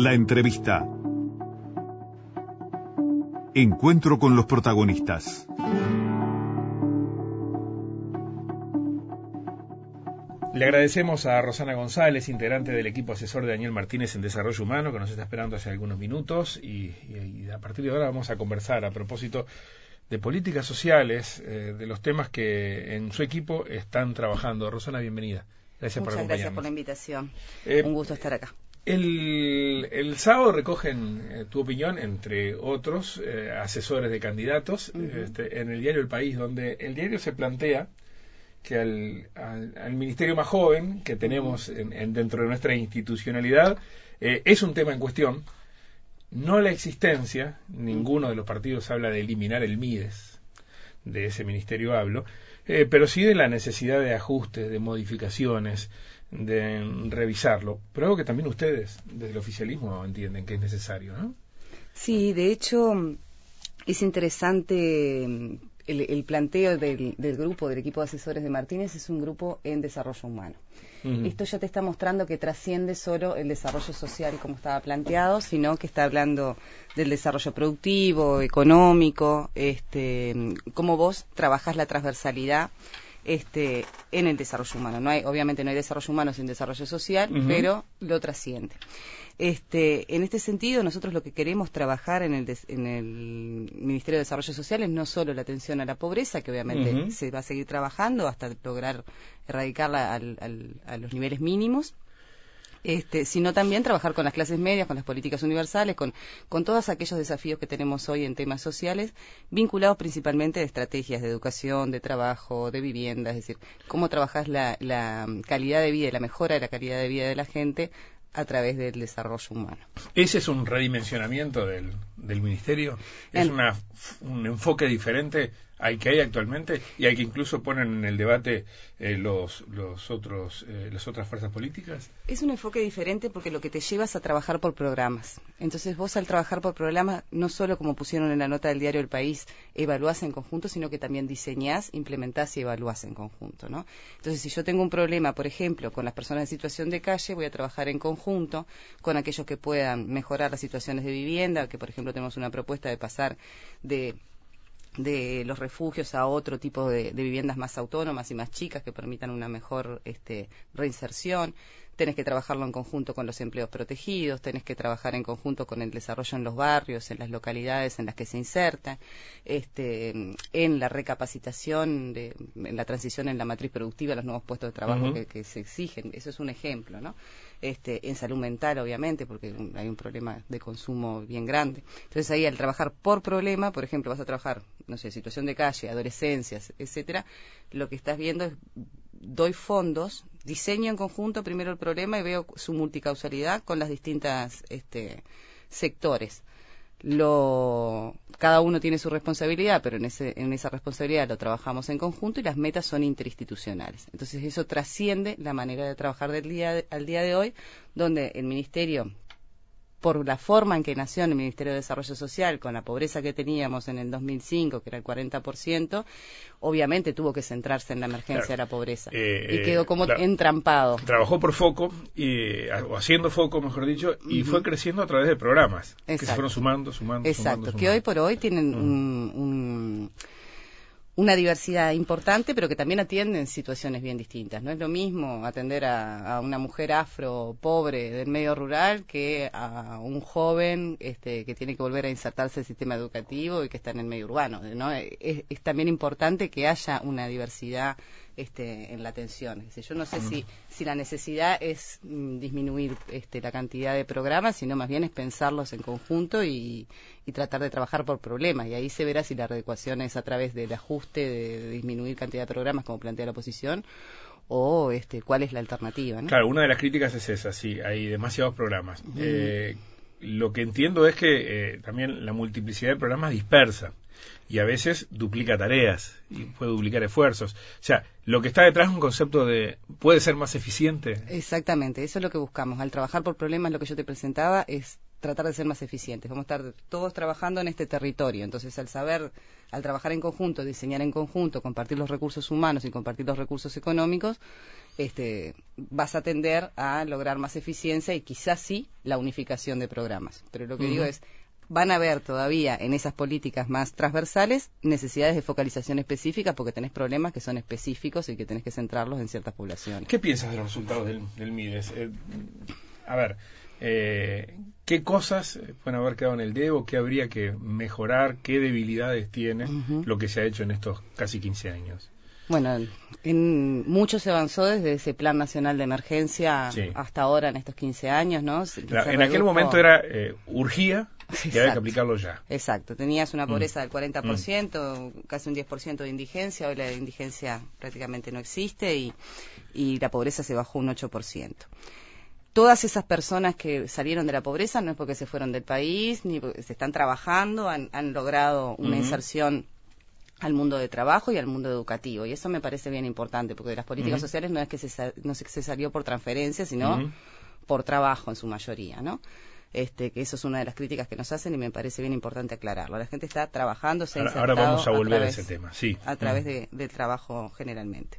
La entrevista. Encuentro con los protagonistas. Le agradecemos a Rosana González, integrante del equipo asesor de Daniel Martínez en Desarrollo Humano, que nos está esperando hace algunos minutos y, a partir de ahora vamos a conversar a propósito de políticas sociales, eh, de los temas que en su equipo están trabajando. Rosana, bienvenida. Gracias Muchas gracias por la invitación. Eh, Un gusto estar acá. El, sábado recogen eh, tu opinión, entre otros asesores de candidatos, este, en el diario El País, donde el diario se plantea que al, ministerio más joven que tenemos en, dentro de nuestra institucionalidad es un tema en cuestión no la existencia, ninguno de los partidos habla de eliminar el MIDES, de ese ministerio hablo, eh, pero sí de la necesidad de ajustes, de modificaciones, de revisarlo. Pero algo que también ustedes, desde el oficialismo, entienden que es necesario, ¿no? Sí, de hecho, es interesante el, planteo del, grupo, del equipo de asesores de Martínez, es un grupo en desarrollo humano. Esto ya te está mostrando que trasciende solo el desarrollo social como estaba planteado, sino que está hablando del desarrollo productivo, económico, este, cómo vos trabajás la transversalidad este, en el desarrollo humano. No hay, obviamente no hay desarrollo humano sin desarrollo social, pero lo trasciende. Este, en este sentido, nosotros lo que queremos trabajar en el, en el Ministerio de Desarrollo Social es no solo la atención a la pobreza, que obviamente se va a seguir trabajando hasta lograr erradicarla a los niveles mínimos, este, sino también trabajar con las clases medias, con las políticas universales, con, con todos aquellos desafíos que tenemos hoy en temas sociales, vinculados principalmente a estrategias de educación, de trabajo, de vivienda, es decir, cómo trabajas la, la calidad de vida y la mejora de la calidad de vida de la gente a través del desarrollo humano. ¿Ese es un redimensionamiento del, del Ministerio? ¿Es una, un enfoque diferente al que hay actualmente y al que incluso ponen en el debate eh, los, los otros, eh, las otras fuerzas políticas? Es un enfoque diferente porque lo que te lleva es a trabajar por programas. Entonces vos al trabajar por programas, no solo como pusieron en la nota del diario El País, evaluás en conjunto, sino que también diseñás, implementás y evaluás en conjunto. ¿no? Entonces si yo tengo un problema, por ejemplo, con las personas en situación de calle, voy a trabajar en conjunto con aquellos que puedan mejorar las situaciones de vivienda, que por ejemplo tenemos una propuesta de pasar de de los refugios a otro tipo de, viviendas más autónomas y más chicas que permitan una mejor este, reinserción. Tenés que trabajarlo en conjunto con los empleos protegidos, tenés que trabajar en conjunto con el desarrollo en los barrios, en las localidades en las que se inserta, este, en la recapacitación, de, en la transición en la matriz productiva, los nuevos puestos de trabajo que, que se exigen. Eso es un ejemplo, ¿no? este, en salud mental, obviamente, porque hay un problema de consumo bien grande. Entonces ahí al trabajar por problema, por ejemplo, vas a trabajar, no sé, situación de calle, adolescencias, etcétera, lo que estás viendo es doy fondos, diseño en conjunto primero el problema y veo su multicausalidad con las distintas este, sectores lo cada uno tiene su responsabilidad, pero en, ese, en esa responsabilidad lo trabajamos en conjunto y las metas son interinstitucionales. Entonces eso trasciende la manera de trabajar del día al día de hoy, donde el Ministerio por la forma en que nació en el Ministerio de Desarrollo Social, con la pobreza que teníamos en el 2005, que era el 40%, obviamente tuvo que centrarse en la emergencia de la pobreza. Eh, y quedó como entrampado. Trabajó por foco, y, o haciendo foco, mejor dicho, y fue creciendo a través de programas que se fueron sumando, sumando, Exacto, que hoy por hoy tienen un una diversidad importante, pero que también atienden situaciones bien distintas. No es lo mismo atender a, una mujer afro pobre del medio rural que a un joven este, que tiene que volver a insertarse el sistema educativo y que está en el medio urbano. ¿no? Es, también importante que haya una diversidad este, en la atención. yo no sé si, si la necesidad es mm, disminuir este, la cantidad de programas, sino más bien es pensarlos en conjunto y, tratar de trabajar por problemas. Y ahí se verá si la reecuación es a través del ajuste, de, disminuir cantidad de programas, como plantea la oposición, o este, cuál es la alternativa. Claro, una de las críticas es esa, sí, hay demasiados programas. Eh, lo que entiendo es que eh, también la multiplicidad de programas dispersa y a veces duplica tareas y puede duplicar esfuerzos. O sea, lo que está detrás es un concepto de puede ser más eficiente. Exactamente, eso es lo que buscamos. Al trabajar por problemas, lo que yo te presentaba es tratar de ser más eficientes, vamos a estar todos trabajando en este territorio. Entonces, al saber, al trabajar en conjunto, diseñar en conjunto, compartir los recursos humanos y compartir los recursos económicos, este, vas a tender a lograr más eficiencia y quizás sí la unificación de programas. Pero lo que digo es, van a haber todavía en esas políticas más transversales necesidades de focalización específica porque tenés problemas que son específicos y que tenés que centrarlos en ciertas poblaciones. ¿Qué piensas de los resultados del, MIDES? Eh, a ver, eh, ¿qué cosas pueden haber quedado en el dedo? ¿Qué habría que mejorar? ¿Qué debilidades tiene lo que se ha hecho en estos casi 15 años? Bueno, en, mucho se avanzó desde ese Plan Nacional de Emergencia hasta ahora en estos 15 años, ¿no? en aquel momento era eh, urgía y había que aplicarlo ya. Exacto, tenías una mm. pobreza del 40%, mm. casi un 10% de indigencia, hoy la indigencia prácticamente no existe y, y la pobreza se bajó un 8% todas esas personas que salieron de la pobreza no es porque se fueron del país, ni porque se están trabajando, han, logrado una inserción al mundo de trabajo y al mundo educativo. Y eso me parece bien importante, porque de las políticas sociales no es que se, no se salió por transferencia, sino por trabajo en su mayoría, ¿no? Este, que eso es una de las críticas que nos hacen y me parece bien importante aclararlo. La gente está trabajando, se ahora, ahora vamos a volver a, ese tema, sí. A través de, del trabajo generalmente.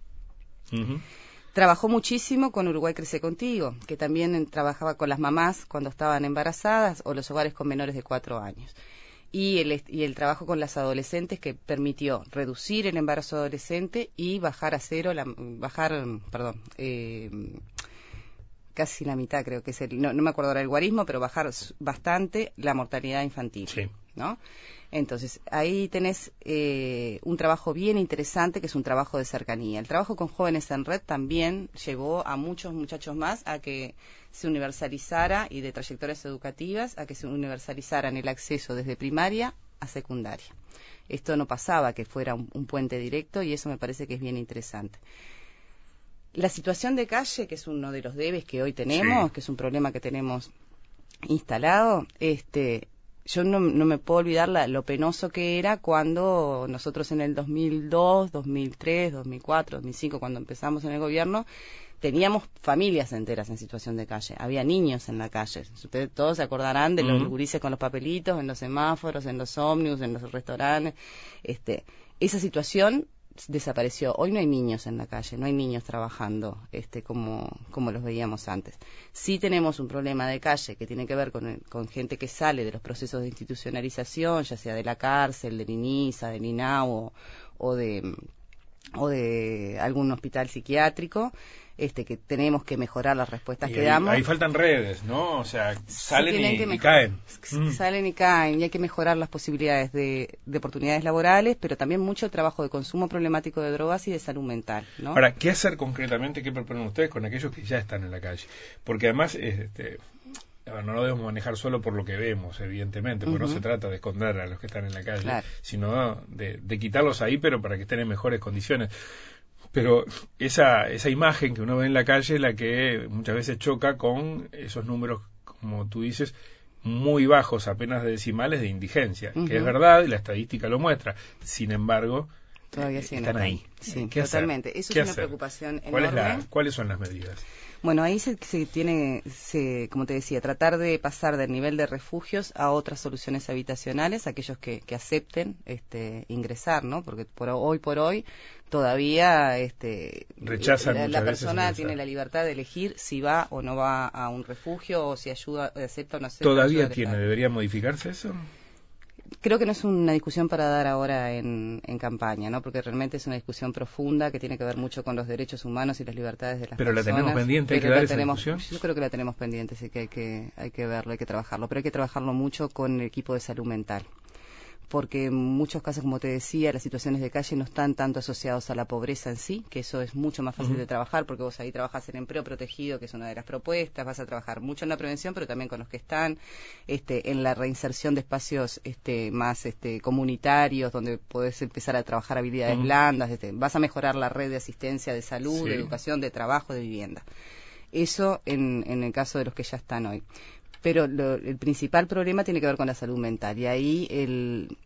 Trabajó muchísimo con Uruguay Crece Contigo, que también trabajaba con las mamás cuando estaban embarazadas o los hogares con menores de cuatro años y el, y el trabajo con las adolescentes que permitió reducir el embarazo adolescente y bajar a cero, la, bajar, perdón, eh, casi la mitad creo que es el, no, me acuerdo ahora el guarismo, pero bajar bastante la mortalidad infantil, sí. ¿no? Entonces, ahí tenés eh, un trabajo bien interesante que es un trabajo de cercanía. El trabajo con jóvenes en red también llevó a muchos muchachos más a que se universalizara y de trayectorias educativas a que se universalizaran el acceso desde primaria a secundaria. Esto no pasaba que fuera un, puente directo y eso me parece que es bien interesante. La situación de calle, que es uno de los debes que hoy tenemos, que es un problema que tenemos instalado, este, yo no, me puedo olvidar lo penoso que era cuando nosotros en el 2002, 2003, 2004, 2005, cuando empezamos en el gobierno, teníamos familias enteras en situación de calle. Había niños en la calle. Ustedes todos se acordarán de los gurises con los papelitos, en los semáforos, en los ómnibus, en los restaurantes. Este, esa situación desapareció. Hoy no hay niños en la calle, no hay niños trabajando este, como, como los veíamos antes. Sí tenemos un problema de calle que tiene que ver con, con gente que sale de los procesos de institucionalización, ya sea de la cárcel, del INISA, del INAU o de, o de algún hospital psiquiátrico este, que tenemos que mejorar las respuestas que damos. Ahí faltan redes, ¿no? O sea, salen y, caen. Mm. Salen y caen y hay que mejorar las posibilidades de, oportunidades laborales, pero también mucho trabajo de consumo problemático de drogas y de salud mental, ¿no? Ahora, ¿qué hacer concretamente, qué proponen ustedes con aquellos que ya están en la calle? Porque además, este, no lo debemos manejar solo por lo que vemos, evidentemente, porque no se trata de esconder a los que están en la calle, sino de, de, quitarlos ahí, pero para que estén en mejores condiciones pero esa, esa imagen que uno ve en la calle es la que muchas veces choca con esos números, como tú dices, muy bajos, apenas de decimales de indigencia, que es verdad y la estadística lo muestra. Sin embargo, todavía están ahí. Sí, totalmente. Eso es una preocupación enorme. ¿Cuáles son las medidas? Bueno, ahí se, tiene, se, como te decía, tratar de pasar del nivel de refugios a otras soluciones habitacionales, aquellos que, que acepten este, ingresar, ¿no? Porque por hoy por hoy todavía este, Rechazan la, persona tiene la libertad de elegir si va o no va a un refugio o si ayuda, acepta o no acepta. ¿Todavía tiene? ¿Debería modificarse eso? Creo que no es una discusión para dar ahora en, campaña, ¿no? Porque realmente es una discusión profunda que tiene que ver mucho con los derechos humanos y las libertades de las pero personas. Pero la tenemos pendiente, hay que dar esa discusión. Yo creo que la tenemos pendiente, sí que hay que hay que verlo, hay que trabajarlo, pero hay que trabajarlo mucho con el equipo de salud mental porque en muchos casos, como te decía, las situaciones de calle no están tanto asociadas a la pobreza en sí, que eso es mucho más fácil de trabajar, porque vos ahí trabajas en empleo protegido, que es una de las propuestas, vas a trabajar mucho en la prevención, pero también con los que están, este, en la reinserción de espacios este, más este, comunitarios, donde podés empezar a trabajar habilidades blandas, este, vas a mejorar la red de asistencia de salud, de educación, de trabajo, de vivienda. Eso en, en el caso de los que ya están hoy pero el principal problema tiene que ver con la salud mental y ahí el,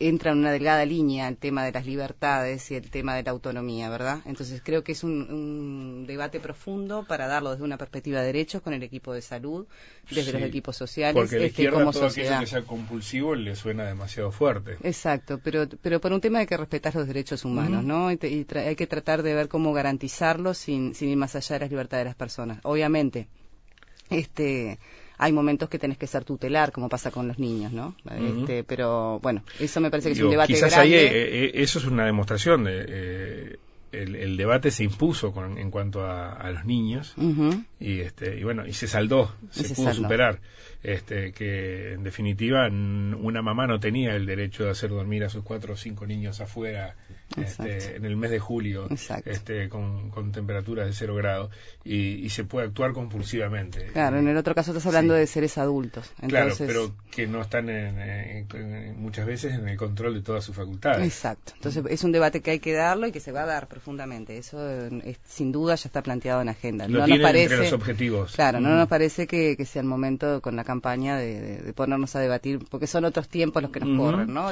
entra en una delgada línea el tema de las libertades y el tema de la autonomía, ¿verdad? Entonces creo que es un, debate profundo para darlo desde una perspectiva de derechos con el equipo de salud, desde los equipos sociales, porque la este, como todo sociedad. que sea compulsivo le suena demasiado fuerte. Exacto, pero pero por un tema de que respetar los derechos humanos, ¿no? Y, hay que tratar de ver cómo garantizarlos sin, sin ir más allá de las libertades de las personas. Obviamente, este hay momentos que tenés que ser tutelar, como pasa con los niños, ¿no? este, pero bueno, eso me parece que es un debate quizás grande. ahí eh, eh, eso es una demostración de eh, el, debate se impuso con, en cuanto a, los niños y este y bueno y se saldó, se, pudo superar este, que en definitiva una mamá no tenía el derecho de hacer dormir a sus cuatro o cinco niños afuera este, en el mes de julio este, con, temperaturas de cero grado y, se puede actuar compulsivamente. Claro, en el otro caso estás hablando de seres adultos. Claro, pero que no están muchas veces en el control de todas sus facultades. Exacto. Entonces es un debate que hay que darlo y que se va a dar profundamente. Eso sin duda ya está planteado en agenda. Lo no nos parece, entre los objetivos. Claro, no nos parece que, sea el momento con la campaña de, ponernos a debatir, porque son otros tiempos los que nos corren, ¿no?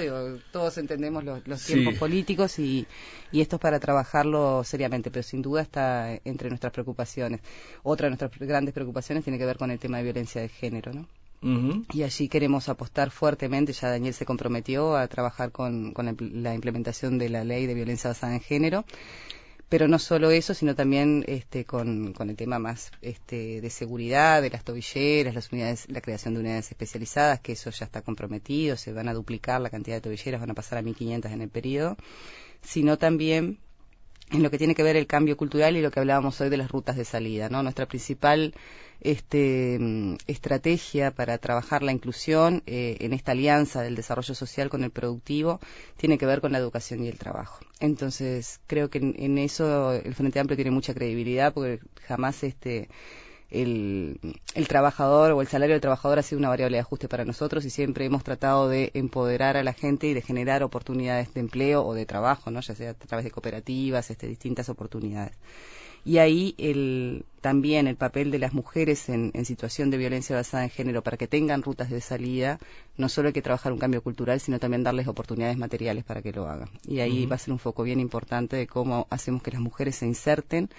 todos entendemos los, tiempos políticos y, y esto es para trabajarlo seriamente, pero sin duda está entre nuestras preocupaciones. Otra de nuestras grandes preocupaciones tiene que ver con el tema de violencia de género, ¿no? Y allí queremos apostar fuertemente, ya Daniel se comprometió a trabajar con, la implementación de la ley de violencia basada en género pero no solo eso, sino también este, con, el tema más este, de seguridad, de las tobilleras, las unidades, la creación de unidades especializadas, que eso ya está comprometido, se van a duplicar la cantidad de tobilleras, van a pasar a 1.500 en el periodo, sino también en lo que tiene que ver el cambio cultural y lo que hablábamos hoy de las rutas de salida, ¿no? Nuestra principal este, mm, estrategia para trabajar la inclusión eh, en esta alianza del desarrollo social con el productivo tiene que ver con la educación y el trabajo. Entonces, creo que en, eso el Frente Amplio tiene mucha credibilidad porque jamás este el, el, trabajador o el salario del trabajador ha sido una variable de ajuste para nosotros y siempre hemos tratado de empoderar a la gente y de generar oportunidades de empleo o de trabajo, ¿no? ya sea a través de cooperativas, este, distintas oportunidades y ahí el, también el papel de las mujeres en, situación de violencia basada en género para que tengan rutas de salida, no solo hay que trabajar un cambio cultural, sino también darles oportunidades materiales para que lo hagan. Y ahí va a ser un foco bien importante de cómo hacemos que las mujeres se inserten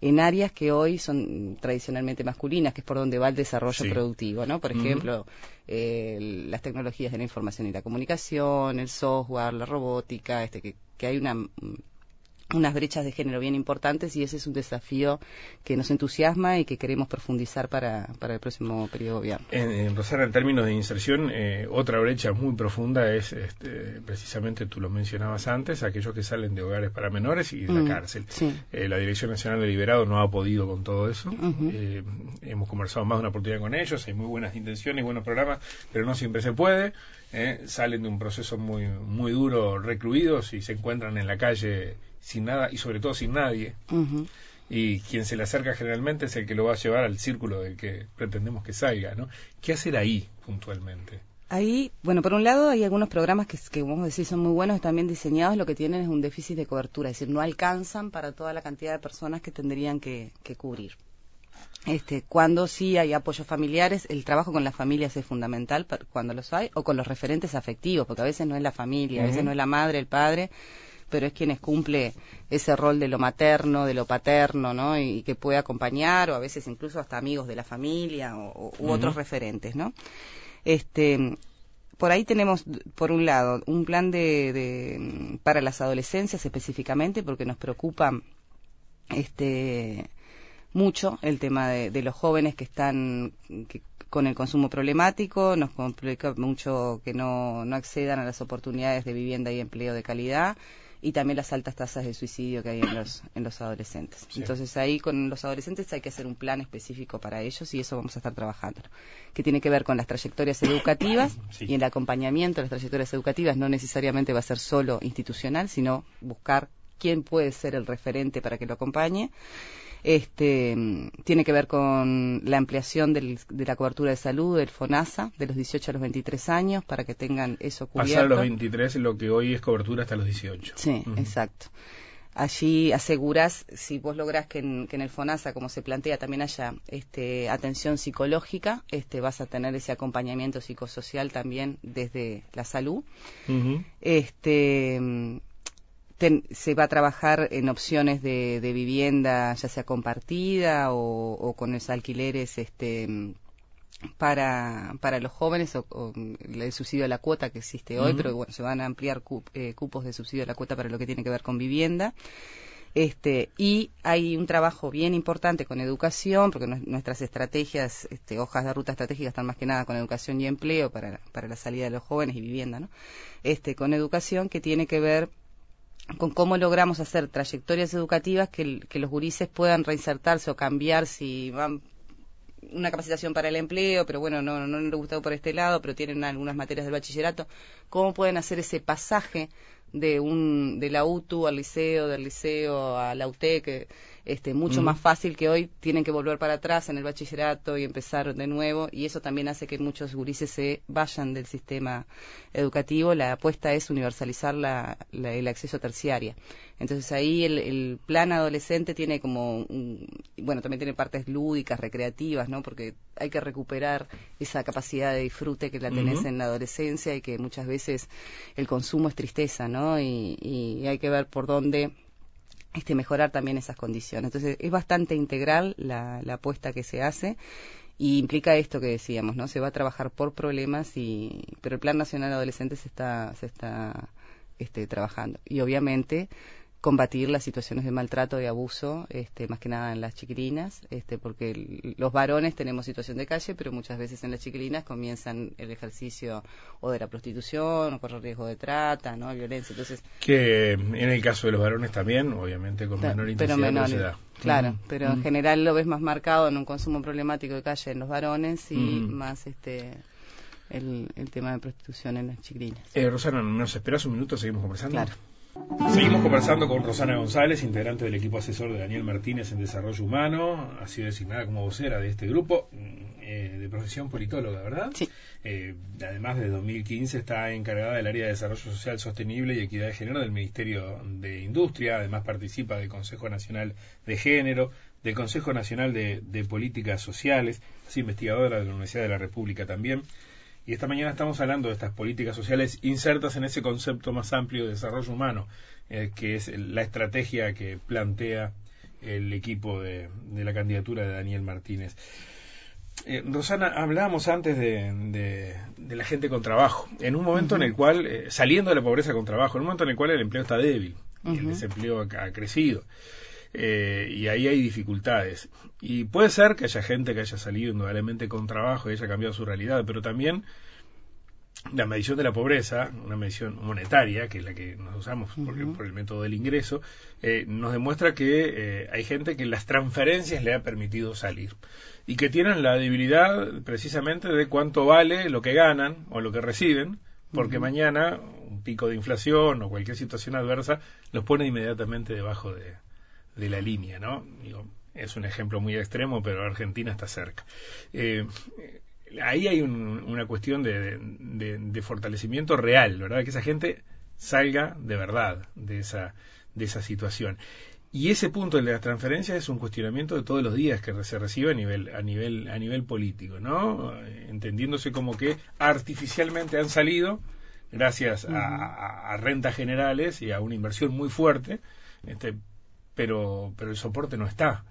en áreas que hoy son tradicionalmente masculinas, que es por donde va el desarrollo productivo, ¿no? Por ejemplo, las tecnologías de la información y la comunicación, el software, la robótica, este, que, que hay una unas brechas de género bien importantes y ese es un desafío que nos entusiasma y que queremos profundizar para, para el próximo periodo de gobierno. En, en Rosana, en términos de inserción, eh, otra brecha muy profunda es, este, precisamente tú lo mencionabas antes, aquellos que salen de hogares para menores y de la mm, cárcel. Eh, la Dirección Nacional de Liberado no ha podido con todo eso. Eh, hemos conversado más de una oportunidad con ellos, hay muy buenas intenciones, buenos programas, pero no siempre se puede. salen de un proceso muy, muy duro recluidos y se encuentran en la calle sin nada y sobre todo sin nadie. Y quien se le acerca generalmente es el que lo va a llevar al círculo del que pretendemos que salga, ¿no? ¿Qué hacer ahí puntualmente? Ahí, bueno, por un lado hay algunos programas que, que vamos a decir son muy buenos, también diseñados, lo que tienen es un déficit de cobertura, es decir, no alcanzan para toda la cantidad de personas que tendrían que, cubrir. Este, cuando sí hay apoyos familiares, el trabajo con las familias es fundamental cuando los hay, o con los referentes afectivos, porque a veces no es la familia, a veces no es la madre, el padre, pero es quienes cumple ese rol de lo materno, de lo paterno, ¿no? Y, que puede acompañar, o a veces incluso hasta amigos de la familia o, u otros referentes, ¿no? Este, por ahí tenemos, por un lado, un plan de, para las adolescencias específicamente, porque nos preocupa este, mucho el tema de, los jóvenes que están con el consumo problemático, nos complica mucho que no, no accedan a las oportunidades de vivienda y empleo de calidad y también las altas tasas de suicidio que hay en los, en los adolescentes. Entonces ahí con los adolescentes hay que hacer un plan específico para ellos y eso vamos a estar trabajando, que tiene que ver con las trayectorias educativas y el acompañamiento de las trayectorias educativas. No necesariamente va a ser solo institucional, sino buscar quién puede ser el referente para que lo acompañe este, tiene que ver con la ampliación de la cobertura de salud del FONASA de los 18 a los 23 años para que tengan eso cubierto. Pasar a los 23 lo que hoy es cobertura hasta los 18. Sí, exacto. allí aseguras, si vos lográs que en, que en, el FONASA, como se plantea, también haya este, atención psicológica, este, vas a tener ese acompañamiento psicosocial también desde la salud. Este se va a trabajar en opciones de, vivienda, ya sea compartida o, con los alquileres este, para, para los jóvenes o, el subsidio a la cuota que existe hoy, pero bueno, se van a ampliar eh, cupos de subsidio a la cuota para lo que tiene que ver con vivienda. Este, y hay un trabajo bien importante con educación, porque nuestras estrategias, este, hojas de ruta estratégicas están más que nada con educación y empleo para, para la salida de los jóvenes y vivienda, ¿no? Este, con educación que tiene que ver con cómo logramos hacer trayectorias educativas que, los gurises puedan reinsertarse o cambiar si van una capacitación para el empleo, pero bueno, no, no, les gustado por este lado, pero tienen algunas materias del bachillerato, cómo pueden hacer ese pasaje de un de la UTU al liceo, del liceo a la UTEC, este, mucho más fácil que hoy tienen que volver para atrás en el bachillerato y empezar de nuevo y eso también hace que muchos gurises se vayan del sistema educativo. La apuesta es universalizar la, el acceso a terciaria. Entonces ahí el, plan adolescente tiene como, bueno, también tiene partes lúdicas, recreativas, ¿no? Porque hay que recuperar esa capacidad de disfrute que la tenés en la adolescencia y que muchas veces el consumo es tristeza, ¿no? y hay que ver por dónde este, mejorar también esas condiciones. Entonces, es bastante integral la, la apuesta que se hace y implica esto que decíamos, ¿no? Se va a trabajar por problemas y pero el Plan Nacional de Adolescentes se está se está este, trabajando y obviamente combatir las situaciones de maltrato y abuso, este, más que nada en las chiquilinas, este, porque los varones tenemos situación de calle, pero muchas veces en las chiquilinas comienzan el ejercicio o de la prostitución, o correr riesgo de trata, ¿no? violencia. Entonces, que en el caso de los varones también, obviamente con menor intensidad, pero menor, Claro, pero en general lo ves más marcado en un consumo problemático de calle en los varones y más este el, tema de prostitución en las chiquilinas. Eh, Rosana, ¿nos esperas un minuto? Seguimos conversando. Claro. Seguimos conversando con Rosana González, integrante del equipo asesor de Daniel Martínez en Desarrollo Humano, ha sido designada como vocera de este grupo, mm, eh, de profesión politóloga, ¿verdad? Sí. Eh, además, de 2015 está encargada del área de Desarrollo Social Sostenible y Equidad de Género del Ministerio de Industria, además participa del Consejo Nacional de Género, del Consejo Nacional de, de Políticas Sociales, es investigadora de la Universidad de la República también. Y esta mañana estamos hablando de estas políticas sociales insertas en ese concepto más amplio de desarrollo humano, eh, que es la estrategia que plantea el equipo de, la candidatura de Daniel Martínez. Eh, Rosana, hablábamos antes de, la gente con trabajo, en un momento en el cual, eh, saliendo de la pobreza con trabajo, en un momento en el cual el empleo está débil, y el desempleo ha crecido. Eh, y ahí hay dificultades. Y puede ser que haya gente que haya salido indudablemente con trabajo y haya cambiado su realidad, pero también la medición de la pobreza, una medición monetaria, que es la que nos usamos por, el método del ingreso, eh, nos demuestra que eh, hay gente que las transferencias le ha permitido salir y que tienen la debilidad precisamente de cuánto vale lo que ganan o lo que reciben, porque mañana un pico de inflación o cualquier situación adversa los pone inmediatamente debajo de, de la línea, ¿no? es un ejemplo muy extremo, pero Argentina está cerca. Eh, ahí hay una cuestión de, de, fortalecimiento real, ¿verdad? Que esa gente salga de verdad de esa, de esa situación. Y ese punto de las transferencias es un cuestionamiento de todos los días que se recibe a nivel, a nivel, a nivel político, ¿no? Entendiéndose como que artificialmente han salido gracias a, a, rentas generales y a una inversión muy fuerte, este, pero, pero el soporte no está.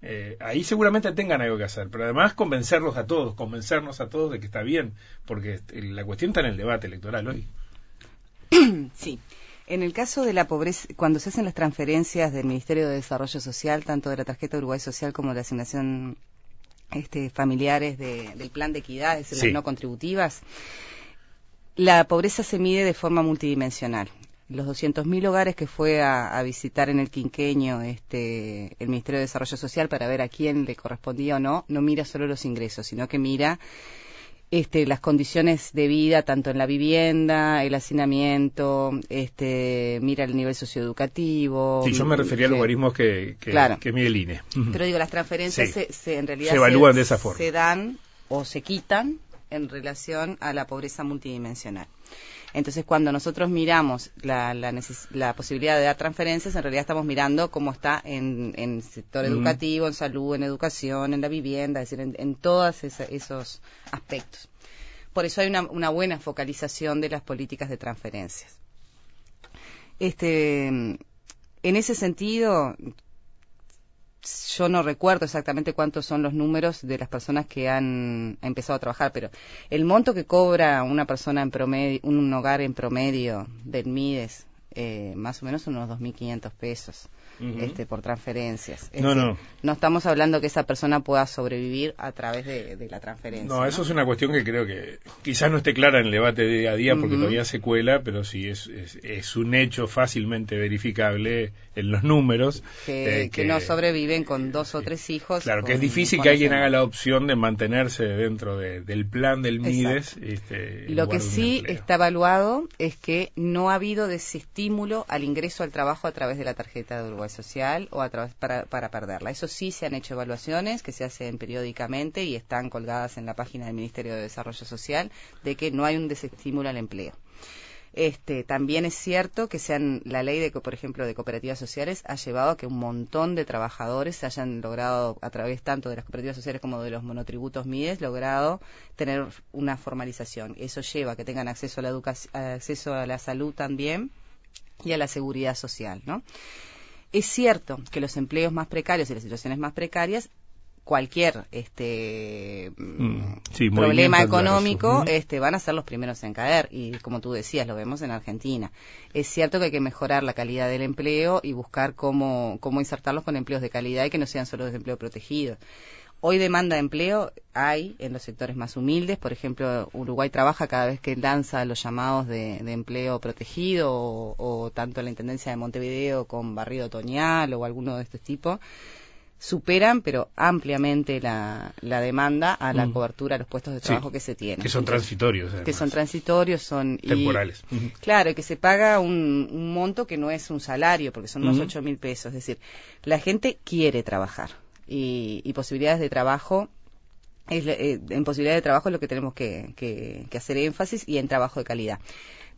Eh, ahí seguramente tengan algo que hacer, pero además convencerlos a todos, convencernos a todos de que está bien, porque la cuestión está en el debate electoral hoy. Sí. En el caso de la pobreza, cuando se hacen las transferencias del Ministerio de Desarrollo Social, tanto de la tarjeta Uruguay Social como de la asignación este, familiares del plan de equidad, es las no contributivas, la pobreza se mide de forma multidimensional los 200.000 hogares que fue a, visitar en el quinqueño este, el Ministerio de Desarrollo Social para ver a quién le correspondía o no, no mira solo los ingresos, sino que mira este, las condiciones de vida, tanto en la vivienda, el hacinamiento, este, mira el nivel socioeducativo. Sí, yo me refería a los logaritmos que, que, mide el INE. Pero digo, las transferencias se, en realidad se evalúan de esa forma. Se dan o se quitan en relación a la pobreza multidimensional. Entonces, cuando nosotros miramos la, la, la, posibilidad de dar transferencias, en realidad estamos mirando cómo está en, en el sector educativo, en salud, en educación, en la vivienda, es decir, en, todos esos aspectos. Por eso hay una, una buena focalización de las políticas de transferencias. Este, en ese sentido, yo no recuerdo exactamente cuántos son los números de las personas que han empezado a trabajar, pero el monto que cobra una persona en promedio, un hogar en promedio del MIDES, eh, más o menos son unos 2.500 pesos este, por transferencias. no, no. No estamos hablando que esa persona pueda sobrevivir a través de, la transferencia. No, eso es una cuestión que creo que quizás no esté clara en el debate de día a día porque todavía se cuela, pero sí es, es, un hecho fácilmente verificable en los números. Que, que, no sobreviven con dos o tres hijos. Claro, que es difícil que alguien haga la opción de mantenerse dentro del plan del MIDES. Este, Lo que sí está evaluado es que no ha habido desestímulo al ingreso al trabajo a través de la tarjeta de Uruguay Social o a través para, para perderla. Eso sí se han hecho evaluaciones que se hacen periódicamente y están colgadas en la página del Ministerio de Desarrollo Social de que no hay un desestímulo al empleo. Este, también es cierto que sean, la ley de, por ejemplo, de cooperativas sociales ha llevado a que un montón de trabajadores hayan logrado, a través tanto de las cooperativas sociales como de los monotributos MIDES, logrado tener una formalización. Eso lleva a que tengan acceso a la educación, acceso a la salud también y a la seguridad social, ¿no? Es cierto que los empleos más precarios y las situaciones más precarias cualquier este mm, problema económico este van a ser los primeros en caer. Y como tú decías lo vemos en Argentina. Es cierto que hay que mejorar la calidad del empleo y buscar cómo cómo insertarlos con empleos de calidad y que no sean solo desempleo protegido Hoy demanda de empleo hay en los sectores más humildes. Por ejemplo, Uruguay trabaja cada vez que lanza los llamados de, empleo protegido o, tanto la Intendencia de Montevideo con Barrio Otoñal o alguno de este tipo superan, pero ampliamente la, demanda a la mm. cobertura a los puestos de trabajo que se tienen. Que son transitorios. Que son transitorios, son... Temporales. Claro, y que se paga un, monto que no es un salario, porque son unos ocho mil pesos. Es decir, la gente quiere trabajar y, posibilidades de trabajo eh, en posibilidades de trabajo es lo que tenemos que, hacer énfasis y en trabajo de calidad.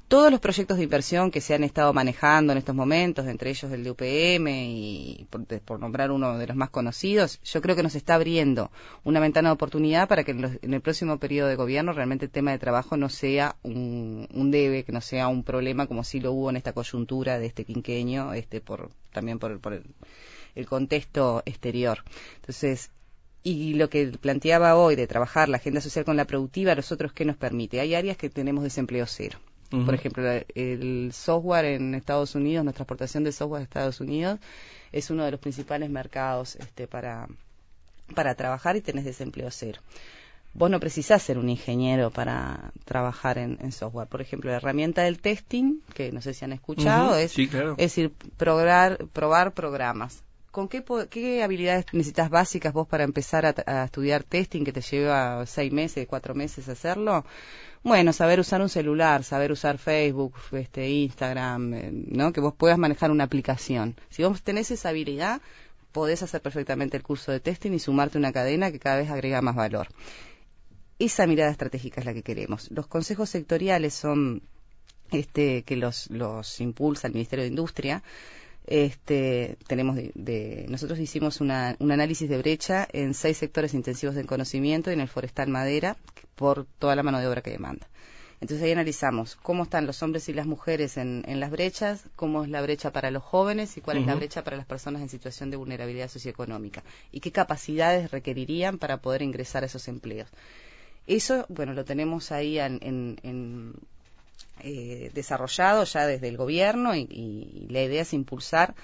Todos los proyectos de inversión que se han estado manejando en estos momentos, entre ellos el de UPM y por, nombrar uno de los más conocidos, yo creo que nos está abriendo una ventana de oportunidad para que en, el próximo periodo de gobierno realmente el tema de trabajo no sea un, debe, que no sea un problema como sí lo hubo en esta coyuntura de este quinqueño, este por también por, por el el contexto exterior. Entonces, y lo que planteaba hoy de trabajar la agenda social con la productiva, nosotros qué nos permite? Hay áreas que tenemos desempleo cero. Por ejemplo, el software en Estados Unidos, nuestra exportación de software a Estados Unidos es uno de los principales mercados este, para, para trabajar y tenés desempleo cero. Vos no precisás ser un ingeniero para trabajar en, software. Por ejemplo, la herramienta del testing, que no sé si han escuchado, es, es decir, probar, probar programas ¿con qué, habilidades necesitas básicas vos para empezar a, estudiar testing que te lleva seis meses, cuatro meses hacerlo? Bueno, saber usar un celular, saber usar Facebook, este, Instagram, eh, ¿no? Que vos puedas manejar una aplicación. Si vos tenés esa habilidad, podés hacer perfectamente el curso de testing y sumarte una cadena que cada vez agrega más valor. Esa mirada estratégica es la que queremos. Los consejos sectoriales son este, que los impulsa el Ministerio de Industria, este, tenemos de, nosotros hicimos un análisis de brecha en seis sectores intensivos de conocimiento y en el forestal madera por toda la mano de obra que demanda. Entonces ahí analizamos cómo están los hombres y las mujeres en, las brechas, cómo es la brecha para los jóvenes y cuál es la brecha para las personas en situación de vulnerabilidad socioeconómica y qué capacidades requerirían para poder ingresar a esos empleos. Eso, bueno, lo tenemos ahí en eh, desarrollado ya desde el gobierno y, la idea es impulsar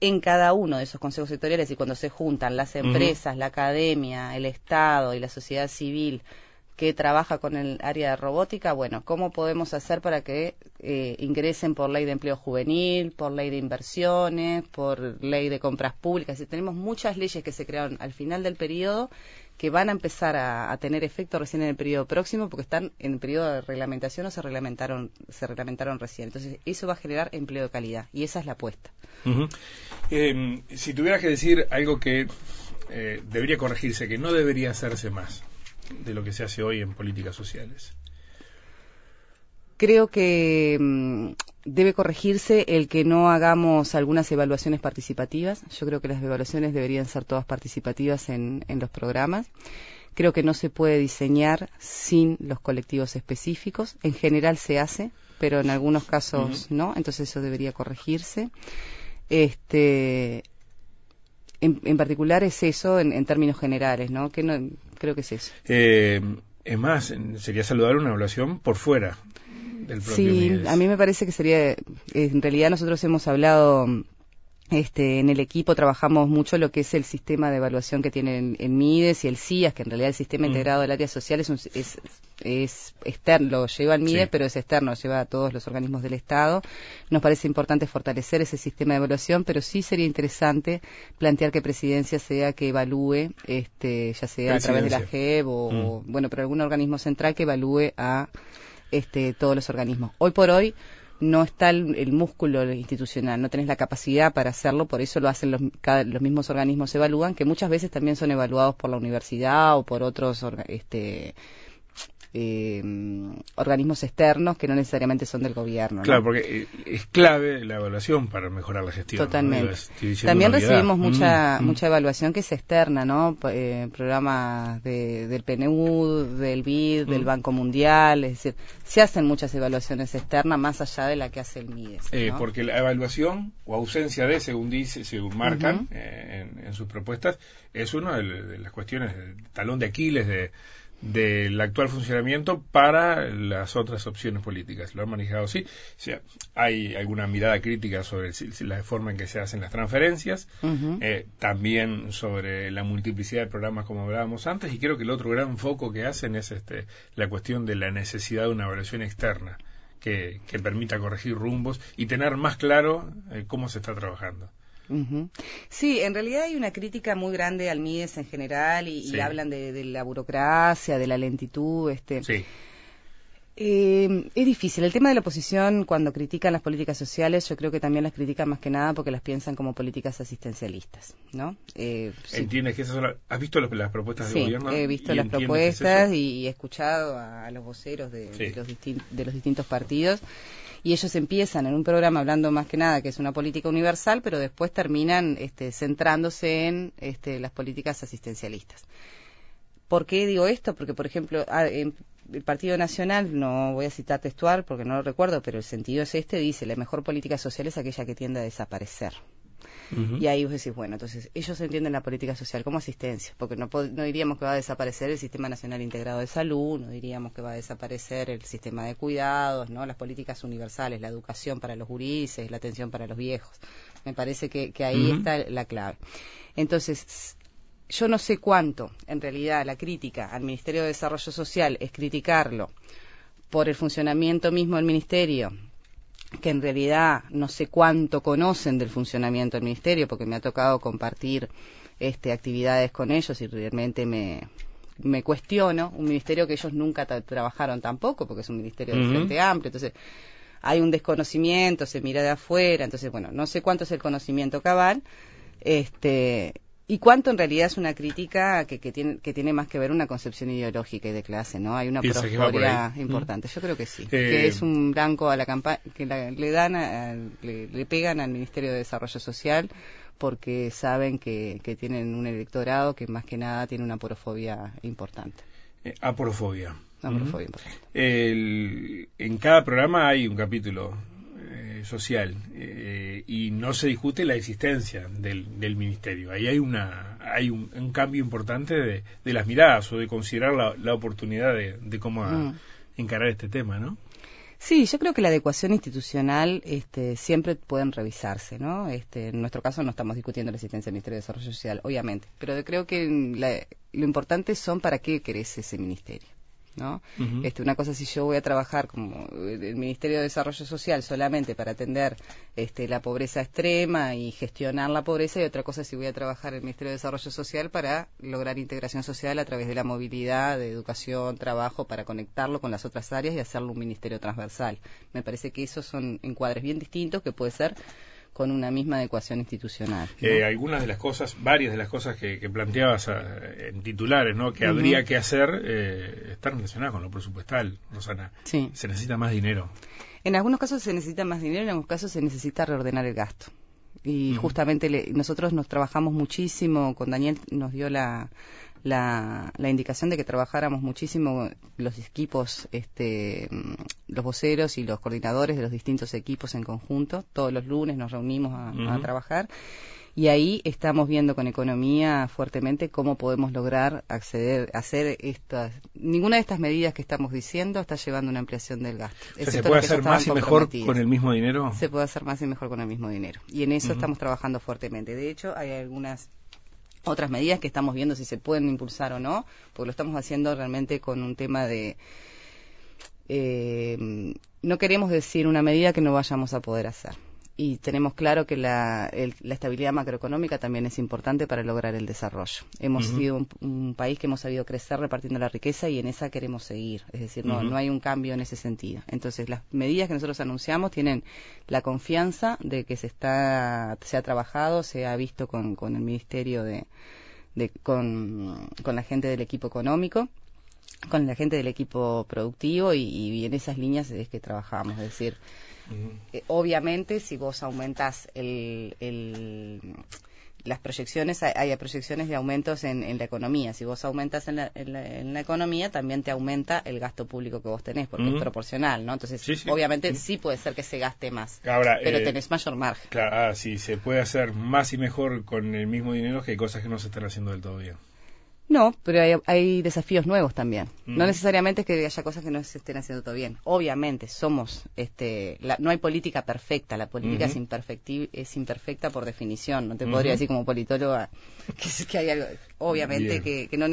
en cada uno de esos consejos sectoriales y cuando se juntan las empresas, la academia, el Estado y la sociedad civil que trabaja con el área de robótica, bueno, ¿cómo podemos hacer para que eh, ingresen por ley de empleo juvenil, por ley de inversiones, por ley de compras públicas? Y tenemos muchas leyes que se crearon al final del periodo que van a empezar a, tener efecto recién en el periodo próximo porque están en el periodo de reglamentación o se reglamentaron se reglamentaron recién. Entonces, eso va a generar empleo de calidad y esa es la apuesta. Em, si tuvieras que decir algo que eh, debería corregirse, que no debería hacerse más de lo que se hace hoy en políticas sociales. Creo que mm, debe corregirse el que no hagamos algunas evaluaciones participativas. Yo creo que las evaluaciones deberían ser todas participativas en, en los programas. Creo que no se puede diseñar sin los colectivos específicos. En general se hace, pero en algunos casos no. Entonces eso debería corregirse. Este, en, en particular es eso en, en, términos generales, ¿no? Que no, creo que es eso. Eh, es más, sería saludable una evaluación por fuera del propio Sí, a mí me parece que sería, en realidad nosotros hemos hablado este, en el equipo trabajamos mucho lo que es el sistema de evaluación que tienen en MIDES y el CIAS, que en realidad el sistema Mm. integrado del área social es, un- es, es externo, lo lleva el MIDES, Sí. pero es externo, lleva a todos los organismos del Estado. Nos parece importante fortalecer ese sistema de evaluación, pero sí sería interesante plantear que presidencia sea que evalúe, este, ya sea a través de la. JEB o, Mm. o, bueno, pero algún organismo central que evalúe a este, todos los organismos. Hoy por hoy no está el, el músculo institucional, no tenés la capacidad para hacerlo, por eso lo hacen los, cada- los mismos organismos evalúan, que muchas veces también son evaluados por la universidad o por otros este, eh, organismos externos que no necesariamente son del gobierno. ¿no? Claro, porque eh, es clave la evaluación para mejorar la gestión. ¿no? Totalmente. Diciendo También recibimos mucha Mm, mm. mucha evaluación que es externa, ¿no? Eh, programas de, del PNU, del BID, del Mm. Banco Mundial, es decir, se hacen muchas evaluaciones externas más allá de la que hace el MIDES. Eh, ¿no? Porque la evaluación o ausencia de, según dice, según marcan eh, en, en sus propuestas, es una de, de las cuestiones, el talón de Aquiles de del actual funcionamiento para las otras opciones políticas. Lo han manejado así. O sea, hay alguna mirada crítica sobre la forma en que se hacen las transferencias, eh, también sobre la multiplicidad de programas como hablábamos antes y creo que el otro gran foco que hacen es este la cuestión de la necesidad de una evaluación externa que, que permita corregir rumbos y tener más claro eh, cómo se está trabajando. Sí, en realidad hay una crítica muy grande al MIDES en general y, hablan de, de la burocracia, de la lentitud. Este. Sí, Eh, es difícil. El tema de la oposición, cuando critican las políticas sociales, yo creo que también las critican más que nada porque las piensan como políticas asistencialistas, ¿no? Eh, sí. entiendes que esas son las- ¿Has visto las, las propuestas Sí, de gobierno? he visto las propuestas es y, he escuchado a, a los voceros de, Sí. de los distin- de los distintos partidos y ellos empiezan en un programa hablando más que nada que es una política universal, pero después terminan este, centrándose en este, las políticas asistencialistas. ¿Por qué digo esto? Porque, por ejemplo, a- en el Partido Nacional, no voy a citar textual porque no lo recuerdo, pero el sentido es este, dice, la mejor política social es aquella que tiende a desaparecer. Y ahí vos decís, bueno, entonces ellos entienden la política social como asistencia, porque no, no diríamos que va a desaparecer el Sistema Nacional Integrado de Salud, no diríamos que va a desaparecer el sistema de cuidados, ¿no? Las políticas universales, la educación para los gurises, la atención para los viejos. Me parece que, que ahí está la clave. Entonces, yo no sé cuánto, en realidad, la crítica al Ministerio de Desarrollo Social es criticarlo por el funcionamiento mismo del Ministerio, que en realidad no sé cuánto conocen del funcionamiento del ministerio, porque me ha tocado compartir este, actividades con ellos y realmente me, me cuestiono. Un ministerio que ellos nunca tra- trabajaron tampoco, porque es un ministerio de frente amplio, entonces hay un desconocimiento, se mira de afuera, entonces bueno, no sé cuánto es el conocimiento cabal, este y cuánto en realidad es una crítica que, que tiene que tiene más que ver una concepción ideológica y de clase, ¿no? Hay una prosforia ahí. importante, yo creo que sí, Eh, que es un blanco a la campaña que la- le dan a- le, le pegan al Ministerio de Desarrollo Social porque saben que, que tienen un electorado que más que nada tiene una porofobia importante. Eh, aporofobia. Una Ujú. porofobia importante. El- en cada programa hay un capítulo eh, social eh, y no se discute la existencia del, del ministerio. Ahí hay una hay un, un cambio importante de, de las miradas o de considerar la, la oportunidad de, de cómo Mm. encarar este tema, ¿no? Sí, yo creo que la adecuación institucional este, siempre pueden revisarse, ¿no? Este, en nuestro caso no estamos discutiendo la existencia del Ministerio de Desarrollo Social, obviamente, pero creo que la- lo importante son para qué querés ese ministerio, ¿no? Este, una cosa si yo voy a trabajar como el Ministerio de Desarrollo Social solamente para atender este, la pobreza extrema y gestionar la pobreza y otra cosa si voy a trabajar en el Ministerio de Desarrollo Social para lograr integración social a través de la movilidad, de educación, trabajo, para conectarlo con las otras áreas y hacerlo un ministerio transversal. Me parece que esos son encuadres bien distintos que puede ser con una misma adecuación institucional. Eh, algunas de las cosas, varias de las cosas que, planteabas ah, en titulares, ¿no? Que habría que hacer eh, están relacionadas con lo presupuestal, Rosana. Sí. Se necesita más dinero. En algunos casos se necesita más dinero, en algunos casos se necesita reordenar el gasto. Y justamente nosotros nos trabajamos muchísimo, con Daniel nos dio la, la, indicación de que trabajáramos muchísimo los equipos, este, los voceros y los coordinadores de los distintos equipos en conjunto. Todos los lunes nos reunimos a, trabajar y ahí estamos viendo con economía fuertemente cómo podemos lograr acceder, hacer estas. Ninguna de estas medidas que estamos diciendo está llevando a una ampliación del gasto. ¿Se puede hacer más y mejor con el mismo dinero? Se puede hacer más y mejor con el mismo dinero. Y en eso estamos trabajando fuertemente. De hecho, hay algunas otras medidas que estamos viendo si se pueden impulsar o no, porque lo estamos haciendo realmente con un tema de... Eh, no queremos decir una medida que no vayamos a poder hacer y tenemos claro que la, estabilidad macroeconómica también es importante para lograr el desarrollo. Hemos sido un, país que hemos sabido crecer repartiendo la riqueza y en esa queremos seguir. Es decir, no, no hay un cambio en ese sentido. Entonces, las medidas que nosotros anunciamos tienen la confianza de que se está se ha trabajado, se ha visto con, con el Ministerio de, con, con la gente del equipo económico con la gente del equipo productivo y, y en esas líneas es que trabajamos. Es decir, eh, obviamente, si vos aumentas el, las proyecciones, hay, proyecciones de aumentos en, la economía. Si vos aumentas en la, economía, también te aumenta el gasto público que vos tenés, porque es proporcional, ¿no? Entonces, obviamente, sí. puede ser que se gaste más, pero eh, tenés mayor margen. Claro, ah, sí, se puede hacer más y mejor con el mismo dinero que hay cosas que no se están haciendo del todo bien. No, pero hay, desafíos nuevos también. No mm. necesariamente es que haya cosas que no se estén haciendo todo bien. Obviamente, somos, este, no hay política perfecta. La política es, es imperfecta por definición. No te podría decir como politóloga que, hay algo. Obviamente que, no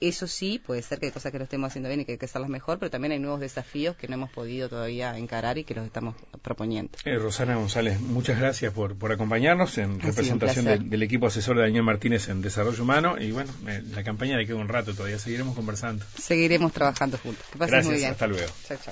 eso sí puede ser que hay cosas que no estemos haciendo bien y que hay que hacerlas mejor, pero también hay nuevos desafíos que no hemos podido todavía encarar y que los estamos proponiendo. Eh, Rosana González, muchas gracias por, por acompañarnos en representación del equipo asesor de Daniel Martínez en Desarrollo Humano y bueno, eh, la campaña le queda un rato todavía, seguiremos conversando. Seguiremos trabajando juntos. Que pasen muy bien. Hasta luego. Chao, chao.